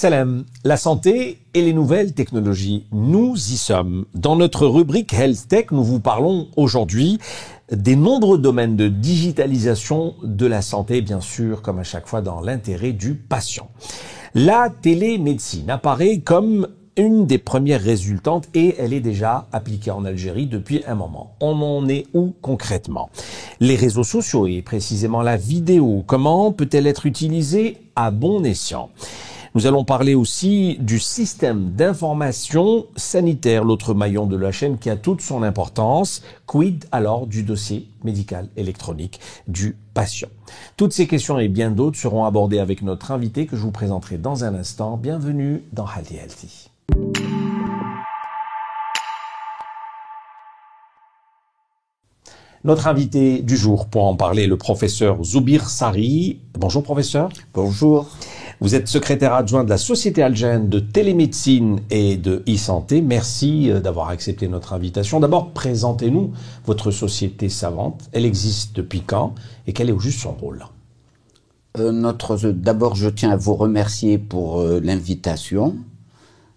Salam, la santé et les nouvelles technologies, nous y sommes. Dans notre rubrique Health Tech, nous vous parlons aujourd'hui des nombreux domaines de digitalisation de la santé, bien sûr, comme à chaque fois dans l'intérêt du patient. La télémédecine apparaît comme une des premières résultantes et elle est déjà appliquée en Algérie depuis un moment. On en est où concrètement? Les réseaux sociaux et précisément la vidéo, comment peut-elle être utilisée? À bon escient nous allons parler aussi du système d'information sanitaire, l'autre maillon de la chaîne qui a toute son importance. Quid alors du dossier médical électronique du patient? Toutes ces questions et bien d'autres seront abordées avec notre invité que je vous présenterai dans un instant. Bienvenue dans Healthy Healthy. Notre invité du jour pour en parler, le professeur Zoubir Sari. Bonjour professeur. Bonjour. Vous êtes secrétaire adjoint de la Société algérienne de télémédecine et de e-santé. Merci euh, d'avoir accepté notre invitation. D'abord, présentez-nous votre société savante. Elle existe depuis quand et quel est au juste son rôle? Euh, notre, D'abord, je tiens à vous remercier pour euh, l'invitation.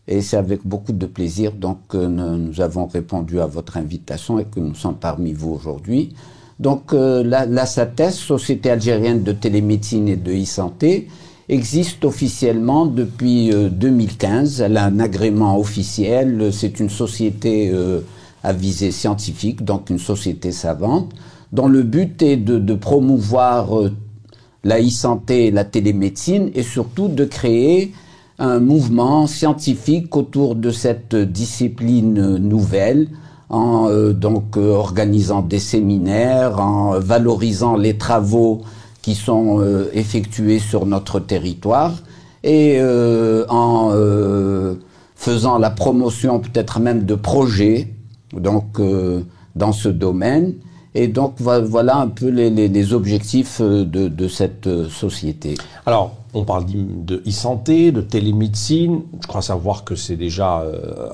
Et c'est avec beaucoup de plaisir donc que nous avons répondu à votre invitation et que nous sommes parmi vous aujourd'hui. Donc la, la SATES, Société algérienne de télémédecine et de e-santé, existe officiellement depuis 2015. Euh, Elle a un agrément officiel. C'est une société euh, à visée scientifique, donc une société savante, dont le but est de, promouvoir euh, la e-santé et la télémédecine et surtout de créer un mouvement scientifique autour de cette discipline nouvelle en donc organisant des séminaires, en valorisant les travaux qui sont euh, effectués sur notre territoire et euh, en euh, faisant la promotion peut-être même de projets donc dans ce domaine. Et donc voilà un peu les, les, objectifs de, de, cette société. Alors, on parle de e-santé, de télémédecine. Je crois savoir que c'est déjà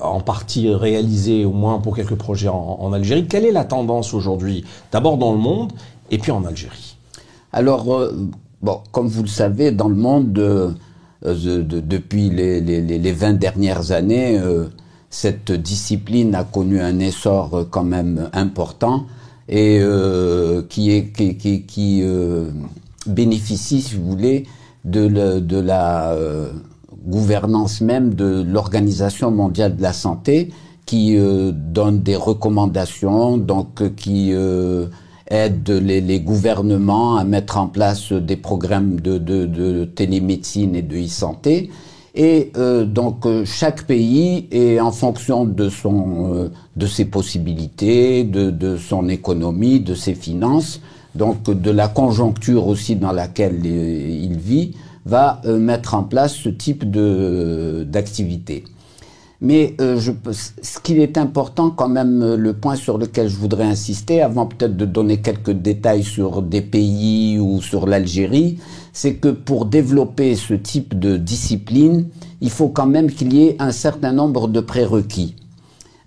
en partie réalisé, au moins pour quelques projets en, en Algérie. Quelle est la tendance aujourd'hui? D'abord dans le monde et puis en Algérie alors, euh, bon, comme vous le savez, dans le monde, euh, depuis les, les, 20 dernières années, euh, cette discipline a connu un essor quand même important et qui, est, qui, qui, bénéficie, si vous voulez, de, la gouvernance même de l'Organisation mondiale de la santé qui donne des recommandations, donc qui aide les, gouvernements à mettre en place des programmes de télémédecine et de e-santé. Et euh, donc euh, chaque pays est en fonction de son euh, de ses possibilités, de, de, son économie, de ses finances, donc de la conjoncture aussi dans laquelle il vit, va mettre en place ce type de d'activité. Mais euh, je, ce qui est important quand même, euh, le point sur lequel je voudrais insister, avant peut-être de donner quelques détails sur des pays ou sur l'Algérie, c'est que pour développer ce type de discipline, il faut quand même qu'il y ait un certain nombre de prérequis.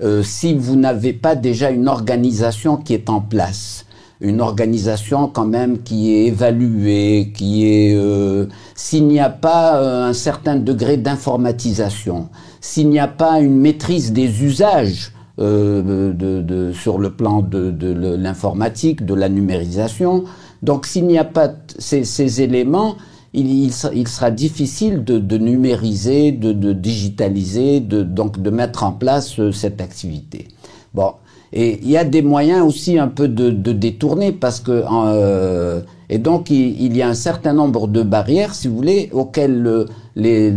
Euh, si vous n'avez pas déjà une organisation qui est en place, une organisation quand même qui est évaluée, qui est euh, s'il n'y a pas euh, un certain degré d'informatisation, s'il n'y a pas une maîtrise des usages sur le plan de l'informatique, de la numérisation, donc s'il n'y a pas ces, ces éléments, il, il, sera difficile de, de numériser, de, de digitaliser, de, donc de mettre en place euh, cette activité. Bon, et il y a des moyens aussi un peu de, de détourner parce que euh, et donc il, y a un certain nombre de barrières, si vous voulez, auxquelles les,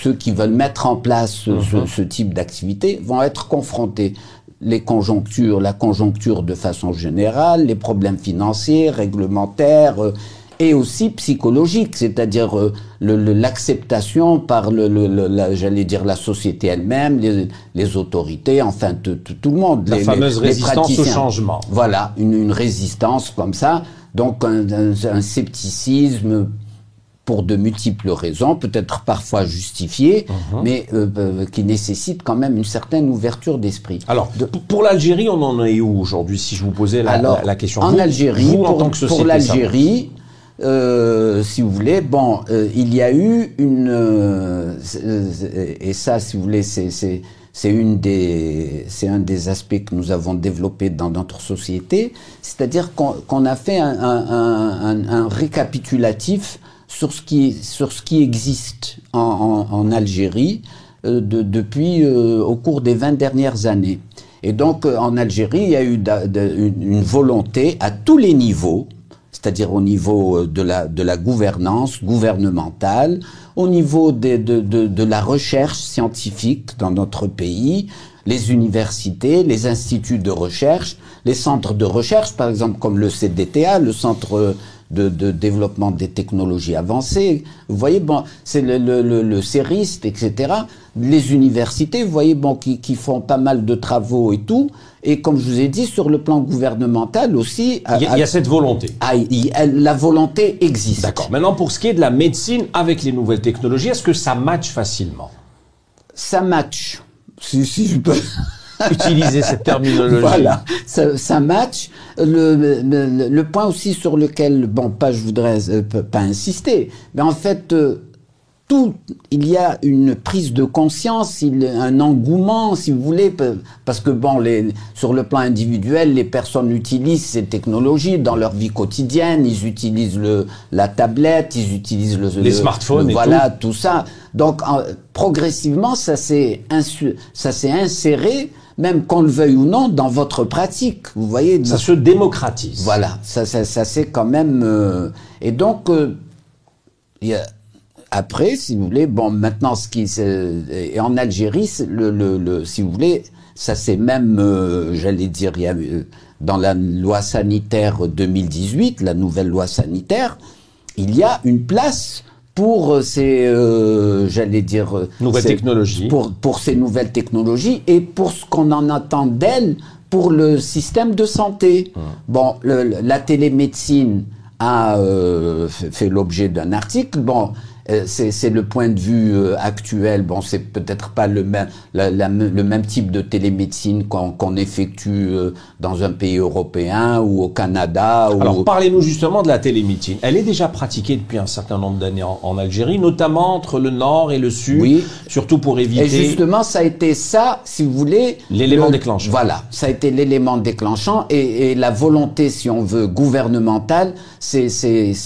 ceux qui veulent mettre en place ce, mhm. ce type d'activité vont être confrontés les conjonctures, la conjoncture de façon générale, les problèmes financiers, réglementaires, euh, et aussi psychologique, c'est-à-dire euh, l'acceptation par le, le, j'allais dire la société elle-même, les, les, autorités, enfin tout le monde. La fameuse résistance au changement. Voilà, une, une, résistance comme ça, donc un, un, scepticisme pour de multiples raisons, peut-être parfois justifiées, uh-huh. mais euh, euh, qui nécessite quand même une certaine ouverture d'esprit. Alors, pour l'Algérie, on en est où aujourd'hui Si je vous posais la, la, question? En Algérie, pour, pour l'Algérie, euh, si vous voulez, bon, euh, il y a eu une, euh, et ça, si vous voulez, c'est c'est une des, c'est un des aspects que nous avons développé dans notre société, c'est-à-dire qu'on a fait un, un, un, récapitulatif sur ce qui, sur ce qui existe en, en, Algérie de, depuis au cours des 20 dernières années. Et donc en Algérie, il y a eu une volonté à tous les niveaux c'est-à-dire au niveau euh, de la, de la gouvernance gouvernementale, au niveau de, de, de, de, la recherche scientifique dans notre pays, les universités, les instituts de recherche, les centres de recherche, par exemple comme le CDTA, le Centre de, de développement des technologies avancées. Vous voyez, bon, c'est le, le, le, le CERIST, etc. Les universités, vous voyez, bon, qui, qui font pas mal de travaux et tout. Et comme je vous ai dit, sur le plan gouvernemental aussi... Il y a, il y a cette volonté. Ah, la volonté existe. D'accord. Maintenant, pour ce qui est de la médecine avec les nouvelles technologies, est-ce que ça match facilement? Ça match. Si, si je peux... utiliser cette terminologie. Voilà, ça, ça match. Le, le, le, point aussi sur lequel, bon, pas je voudrais euh, pas insister, mais en fait, euh, tout, il y a une prise de conscience, un engouement, si vous voulez, parce que bon, les, sur le plan individuel, les personnes utilisent ces technologies dans leur vie quotidienne. Ils utilisent le, la tablette, ils utilisent le, les smartphones, voilà, tout. ça. Donc, progressivement, ça s'est ça s'est inséré, même qu'on le veuille ou non, dans votre pratique. Vous voyez. Ça se démocratise. Voilà, ça, ça, ça c'est quand même. Euh, et donc, euh, il y a après, si vous voulez, bon, maintenant, ce qui et en Algérie, le, le, le, si vous voulez, ça c'est même, euh, j'allais dire, il y a, euh, dans la loi sanitaire 2018, la nouvelle loi sanitaire, il y a une place pour euh, ces, j'allais dire, nouvelles technologies, pour pour ces nouvelles technologies et pour ce qu'on en attend d'elles pour le système de santé. Mmh. Bon, le, la télémédecine a fait l'objet d'un article. Bon, euh, c'est le point de vue euh, actuel. Bon, c'est peut-être pas le même, le même type de télémédecine qu'on effectue euh, dans un pays européen ou au Canada. Ou... Alors, parlez-nous justement de la télémédecine. Elle est déjà pratiquée depuis un certain nombre d'années en, Algérie, notamment entre le nord et le sud, oui. surtout pour éviter. Et justement, ça a été ça, si vous voulez. L'élément déclenchant. Voilà, ça a été l'élément déclenchant et, et, la volonté, si on veut, gouvernementale, c'est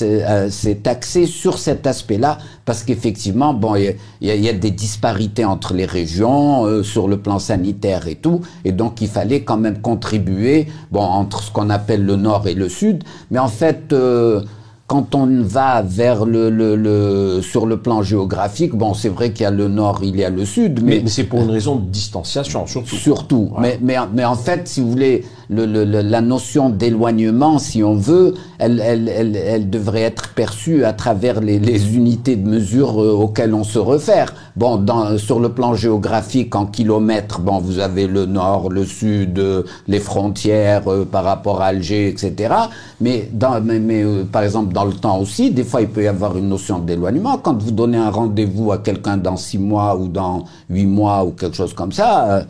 euh, axé sur cet aspect-là parce qu'effectivement, bon, il y, y, a des disparités entre les régions euh, sur le plan sanitaire et tout, et donc il fallait quand même contribuer, bon, entre ce qu'on appelle le nord et le sud, mais en fait. Euh, quand on va vers le, le, le, sur le plan géographique, bon, c'est vrai qu'il y a le nord, il y a le sud, mais, mais, c'est pour une raison de distanciation surtout. Surtout, mais, mais, mais en fait, si vous voulez, le, le, la notion d'éloignement, si on veut, elle, elle, elle, elle, devrait être perçue à travers les, les unités de mesure euh, auxquelles on se réfère. Bon, dans, sur le plan géographique, en kilomètres, bon, vous avez le nord, le sud, euh, les frontières euh, par rapport à Alger, etc. Mais, dans, mais, mais par exemple, dans le temps aussi, des fois, il peut y avoir une notion d'éloignement. Quand vous donnez un rendez-vous à quelqu'un dans six mois ou dans huit mois ou quelque chose comme ça,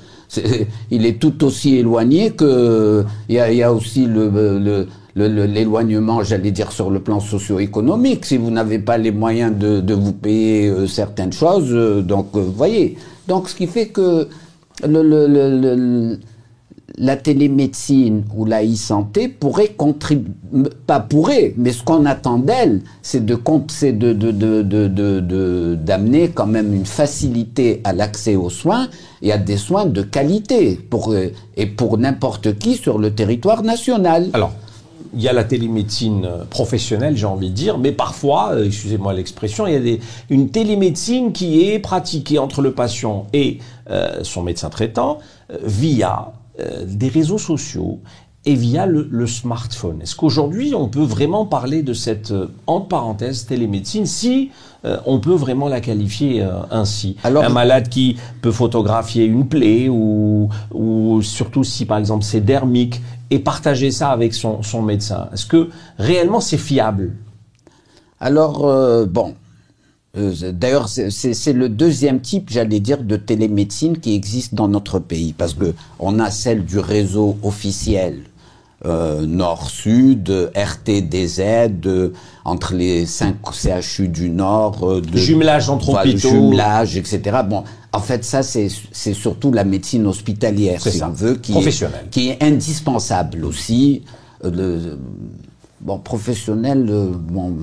il est tout aussi éloigné que il y a, aussi le, l'éloignement, j'allais dire, sur le plan socio-économique. Si vous n'avez pas les moyens de, vous payer euh, certaines choses, euh, donc, euh, vous voyez. Donc, ce qui fait que le, le, la télémédecine ou la e-santé pourrait contribuer, pas pourrait, mais ce qu'on attend d'elle, c'est de, de, de, de, d'amener quand même une facilité à l'accès aux soins et à des soins de qualité pour, et pour n'importe qui sur le territoire national. Alors, il y a la télémédecine professionnelle, j'ai envie de dire, mais parfois, euh, excusez-moi l'expression, il y a des, une télémédecine qui est pratiquée entre le patient et euh, son médecin traitant euh, via euh, des réseaux sociaux et via le, smartphone. Est-ce qu'aujourd'hui on peut vraiment parler de cette euh, entre parenthèses télémédecine si euh, on peut vraiment la qualifier ainsi? Alors, Un malade qui peut photographier une plaie ou, ou surtout si par exemple c'est dermique et partager ça avec son, son médecin. Est-ce que réellement c'est fiable? Alors bon, d'ailleurs, c'est le deuxième type, j'allais dire, de télémédecine qui existe dans notre pays, parce que on a celle du réseau officiel euh, nord-sud, RTDZ, euh, entre les cinq CHU du Nord, euh, de, jumelage entre hôpitaux, jumelage, etc. Bon, en fait, ça c'est c'est surtout la médecine hospitalière, si on veut, qui est, qui est indispensable aussi. Euh, Bon, professionnel, euh, bon,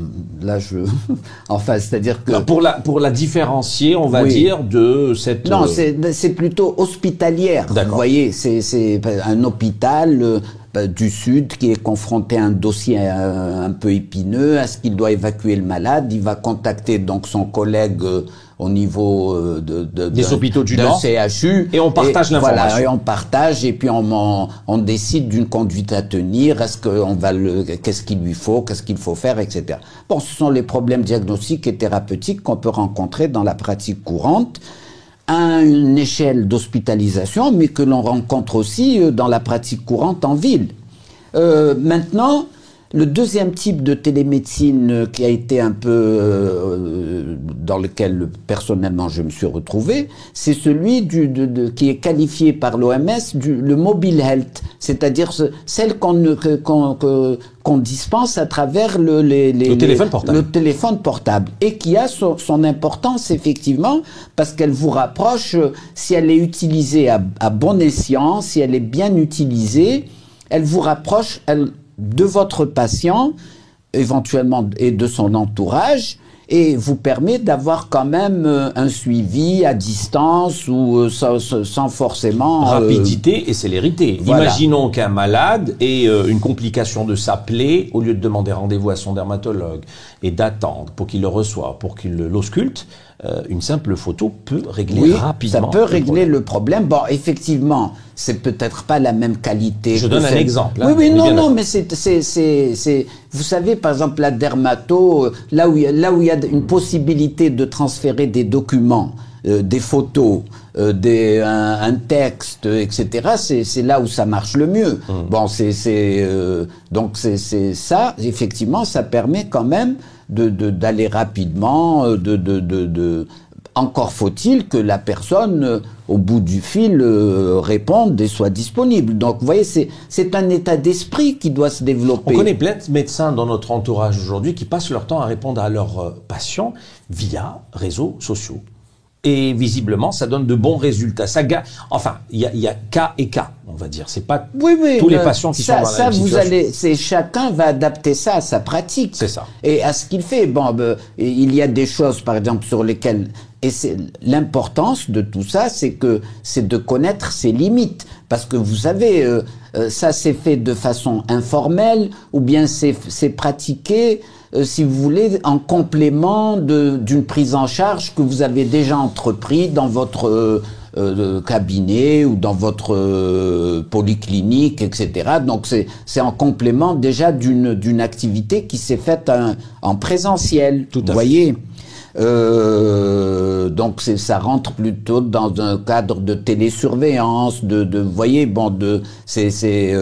là je, enfin, c'est-à-dire que pour la pour la différencier, on va dire de cette. Non, c'est c'est plutôt hospitalière. Vous voyez, c'est c'est un hôpital euh, du Sud qui est confronté à un dossier euh, un peu épineux. Est-ce qu'il doit évacuer le malade Il va contacter donc son collègue euh, au niveau de, de des hôpitaux du Nord CHU et on partage l'information. Voilà, et on partage et puis on, on, décide d'une conduite à tenir. Est-ce qu'on va le, qu'est-ce qu'il lui faut, qu'est-ce qu'il faut faire, etc. Bon, ce sont les problèmes diagnostiques et thérapeutiques qu'on peut rencontrer dans la pratique courante à une échelle d'hospitalisation, mais que l'on rencontre aussi euh, dans la pratique courante en ville. Euh, maintenant, le deuxième type de télémédecine euh, qui a été un peu euh, dans lequel personnellement je me suis retrouvé, c'est celui du, de, de, qui est qualifié par l'OMS du le mobile health, c'est-à-dire celle qu'on qu'on dispense à travers le, les, les, le, téléphone portable. le téléphone portable et qui a son, son importance effectivement parce qu'elle vous rapproche euh, si elle est utilisée à, à bon escient, si elle est bien utilisée, elle vous rapproche, elle de votre patient, éventuellement, et de son entourage, et vous permet d'avoir quand même euh, un suivi à distance ou euh, sans, forcément euh, rapidité et célérité. Imaginons qu'un malade ait une complication de sa plaie, au lieu de demander rendez-vous à son dermatologue et d'attendre pour qu'il le reçoive, pour qu'il l'ausculte, euh, une simple photo peut régler oui, rapidement. Ça peut régler le problème. Bon, effectivement, c'est peut-être pas la même qualité. Je donne un exemple. Hein, oui, oui, non, non, mais c'est, c'est, c'est, vous savez, par exemple, la dermato, euh, là où il y a, là où il y a une possibilité de transférer des documents, euh, des photos, des, un, texte, etc. C'est, c'est là où ça marche le mieux. Hum. Bon, c'est, c'est donc c'est, c'est ça. Effectivement, ça permet quand même de d'aller rapidement, euh, de, de, de, de encore faut-il que la personne, euh, au bout du fil, euh, réponde et soit disponible. Donc, vous voyez, c'est un état d'esprit qui doit se développer. On connaît plein de médecins dans notre entourage aujourd'hui qui passent leur temps à répondre à leurs patients via réseaux sociaux et visiblement ça donne de bons résultats. Ça enfin, il y a, y a, cas et cas, on va dire. C'est pas oui, oui, tous les patients qui ça, sont dans ça, vous allez, c'est chacun va adapter ça à sa pratique. C'est ça. Et à ce qu'il fait. Bon, ben, il y a des choses, par exemple, sur lesquelles et c'est l'importance de tout ça, c'est que c'est de connaître ses limites, parce que vous savez, euh, euh, ça s'est fait de façon informelle ou bien c'est pratiqué euh, si vous voulez, en complément d'une prise en charge que vous avez déjà entrepris dans votre euh, euh, cabinet ou dans votre polyclinique, etc. Donc c'est en complément déjà d'une activité qui s'est faite en, présentiel. Tout vous voyez. Euh, donc ça rentre plutôt dans un cadre de télésurveillance, de, de vous voyez, bon, de c'est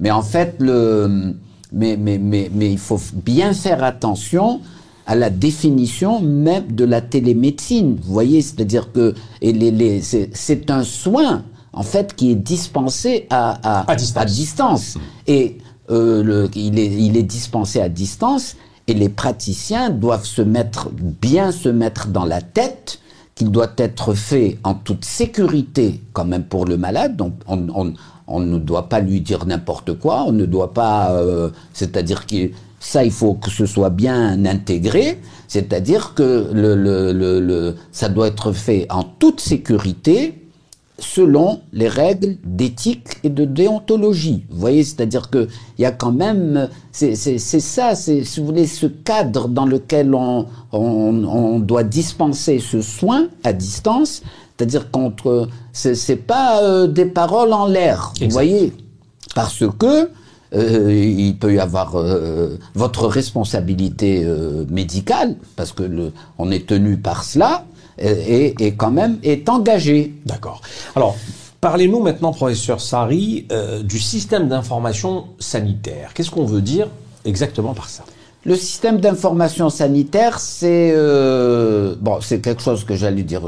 mais en fait le mais, mais, mais, mais il faut bien faire attention à la définition même de la télémédecine. Vous voyez, c'est-à-dire que et les, les, c'est un soin en fait qui est dispensé à, à, à distance. À distance. Et euh, le, il, est, il est dispensé à distance et les praticiens doivent se mettre bien se mettre dans la tête qu'il doit être fait en toute sécurité quand même pour le malade. Donc on, on, on ne doit pas lui dire n'importe quoi, on ne doit pas, euh, c'est-à-dire que ça, il faut que ce soit bien intégré, c'est-à-dire que le, le, le, ça doit être fait en toute sécurité, selon les règles d'éthique et de déontologie. Vous voyez, c'est-à-dire que il y a quand même, c'est ça, c'est si vous voulez ce cadre dans lequel on, on, on doit dispenser ce soin à distance, c'est-à-dire contre, c'est pas euh, des paroles en l'air, vous voyez, parce que euh, il peut y avoir euh, votre responsabilité médicale, parce que le, on est tenu par cela, et, et quand même est engagé. D'accord. Alors. Parlez-nous maintenant, professeur Sari, du système d'information sanitaire. Qu'est-ce qu'on veut dire exactement par ça? Le système d'information sanitaire, c'est bon, c'est quelque chose que j'allais dire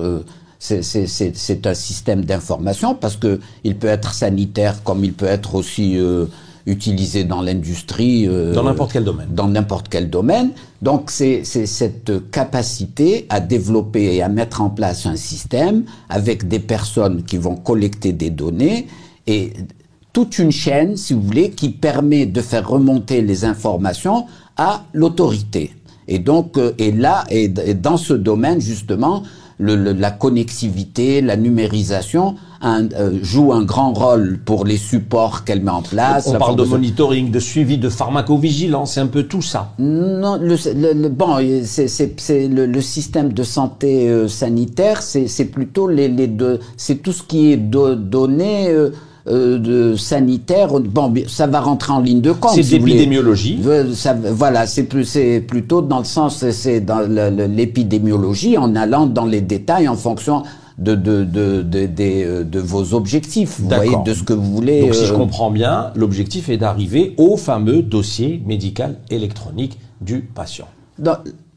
c'est un système d'information parce que il peut être sanitaire comme il peut être aussi euh, utilisé dans l'industrie. Euh, dans n'importe quel domaine. Dans n'importe quel domaine. Donc c'est cette capacité à développer et à mettre en place un système avec des personnes qui vont collecter des données et toute une chaîne, si vous voulez, qui permet de faire remonter les informations à l'autorité. Et donc, euh, et là, et, dans ce domaine, justement, le, la connectivité, la numérisation un, euh, joue un grand rôle pour les supports qu'elle met en place. On parle de monitoring, de suivi, de pharmacovigilance, c'est un peu tout ça. Non, le, le bon, c'est le, système de santé euh, sanitaire, c'est plutôt les, les deux, c'est tout ce qui est donné. Euh, euh, de sanitaire. Bon, ça va rentrer en ligne de compte. C'est l'épidémiologie. Voilà, c'est plus, plutôt dans le sens, c'est dans l'épidémiologie, en allant dans les détails en fonction de, de, de, de, de, de vos objectifs, vous voyez, de ce que vous voulez. Donc, si je euh, comprends bien, l'objectif est d'arriver au fameux dossier médical électronique du patient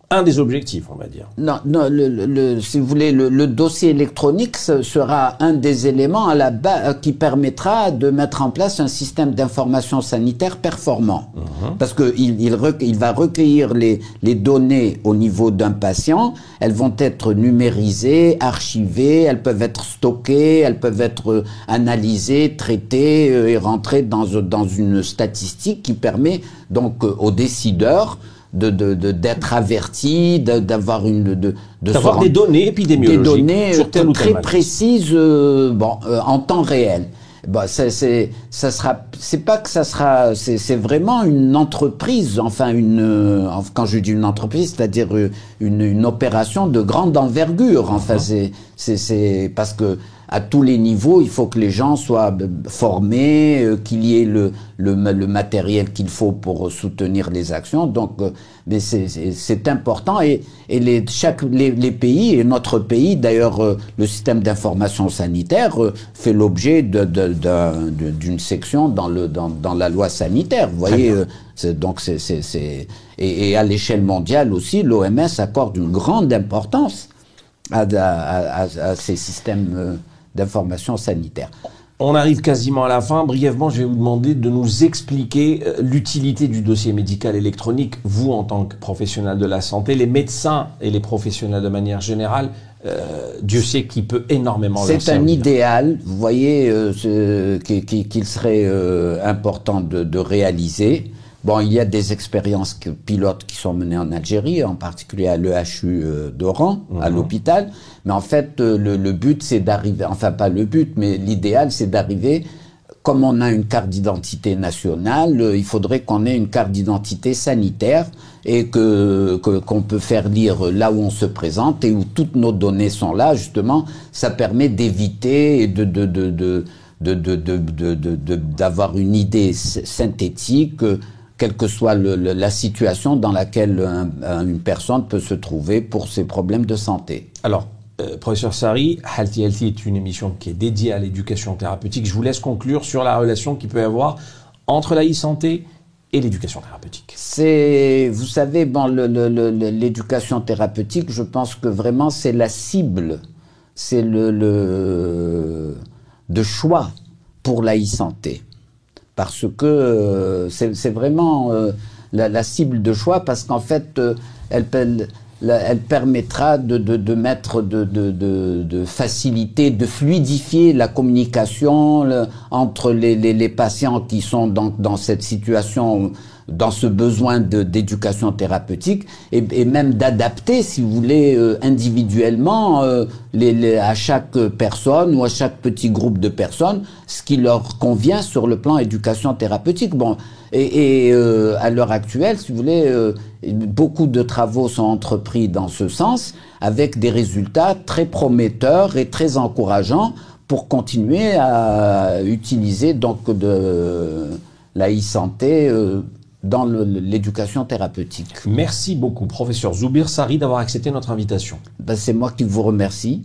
un des objectifs, on va dire. Non, non le, si vous voulez, le, dossier électronique sera un des éléments à la base qui permettra de mettre en place un système d'information sanitaire performant. Mhm. Parce qu'il il, il, va recueillir les, les données au niveau d'un patient, elles vont être numérisées, archivées, elles peuvent être stockées, elles peuvent être euh, analysées, traitées euh, et rentrer dans, dans une statistique qui permet donc euh, aux décideurs de d'être de, averti, d'avoir une de d'avoir des données épidémiologiques, des données sur euh, très précises, euh, bon, euh, en temps réel. Bon, c'est ça sera, c'est pas que ça sera, c'est vraiment une entreprise, enfin une, quand je dis une entreprise, c'est-à-dire une, une opération de grande envergure. Enfin, c'est c'est parce que à tous les niveaux, il faut que les gens soient euh, formés, euh, qu'il y ait le, le, le matériel qu'il faut pour soutenir les actions. Donc, euh, mais c'est important et, et les, chaque, les, les, pays, et notre pays, d'ailleurs, le système d'information sanitaire fait l'objet d'une section dans, le, dans, dans, la loi sanitaire. Vous voyez, donc c'est et, et à l'échelle mondiale aussi, l'OMS accorde une grande importance à, à, à, à ces systèmes d'information sanitaire. On arrive quasiment à la fin. Brièvement, je vais vous demander de nous expliquer euh, l'utilité du dossier médical électronique, vous en tant que professionnel de la santé, les médecins et les professionnels de manière générale. Euh, Dieu sait qu'il peut énormément. C'est un idéal, vous voyez, euh, qu'il serait important de, de réaliser. Bon, il y a des expériences pilotes qui sont menées en Algérie, en particulier à l'EHU euh, d'Oran, à mhm. l'hôpital. Mais en fait, euh, le, but, c'est d'arriver, enfin pas le but, mais l'idéal, c'est d'arriver, comme on a une carte d'identité nationale, euh, il faudrait qu'on ait une carte d'identité sanitaire et que qu'on peut faire lire là où on se présente et où toutes nos données sont là. Justement, ça permet d'éviter de de de de d'avoir de, de, une idée synthétique quelle que soit la situation dans laquelle une personne peut se trouver pour ses problèmes de santé. Alors, euh, professeur Sari, Healthy Healthy est une émission qui est dédiée à l'éducation thérapeutique. Je vous laisse conclure sur la relation qu'il peut y avoir entre la e-santé et l'éducation thérapeutique. C'est, vous savez, bon, l'éducation thérapeutique, je pense que vraiment c'est la cible, c'est le, le de choix pour la e-santé parce que euh, c'est vraiment euh, la, la, cible de choix, parce qu'en fait, euh, elle, elle, elle, permettra de, de, de mettre, de, de, faciliter, de fluidifier la communication entre les, les, les, patients qui sont dans, dans cette situation dans ce besoin d'éducation thérapeutique et, même d'adapter, si vous voulez, euh, individuellement euh, les, les, à chaque personne ou à chaque petit groupe de personnes ce qui leur convient sur le plan éducation thérapeutique. Bon, et, et euh, à l'heure actuelle, si vous voulez, beaucoup de travaux sont entrepris dans ce sens avec des résultats très prometteurs et très encourageants pour continuer à utiliser donc de la e-santé dans l'éducation thérapeutique. Merci beaucoup, professeur Zoubir Sari, d'avoir accepté notre invitation. Ben, C'est moi qui vous remercie.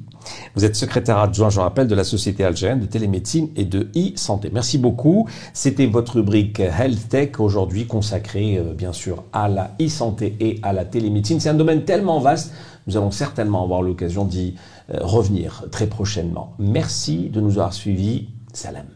Vous êtes secrétaire adjoint, je rappelle, de la Société algérienne de télémédecine et de e-santé. Merci beaucoup. C'était votre rubrique Health Tech, aujourd'hui consacrée, euh, bien sûr, à la e-santé et à la télémédecine. C'est un domaine tellement vaste, nous allons certainement avoir l'occasion d'y euh, revenir très prochainement. Merci de nous avoir suivis. Salam.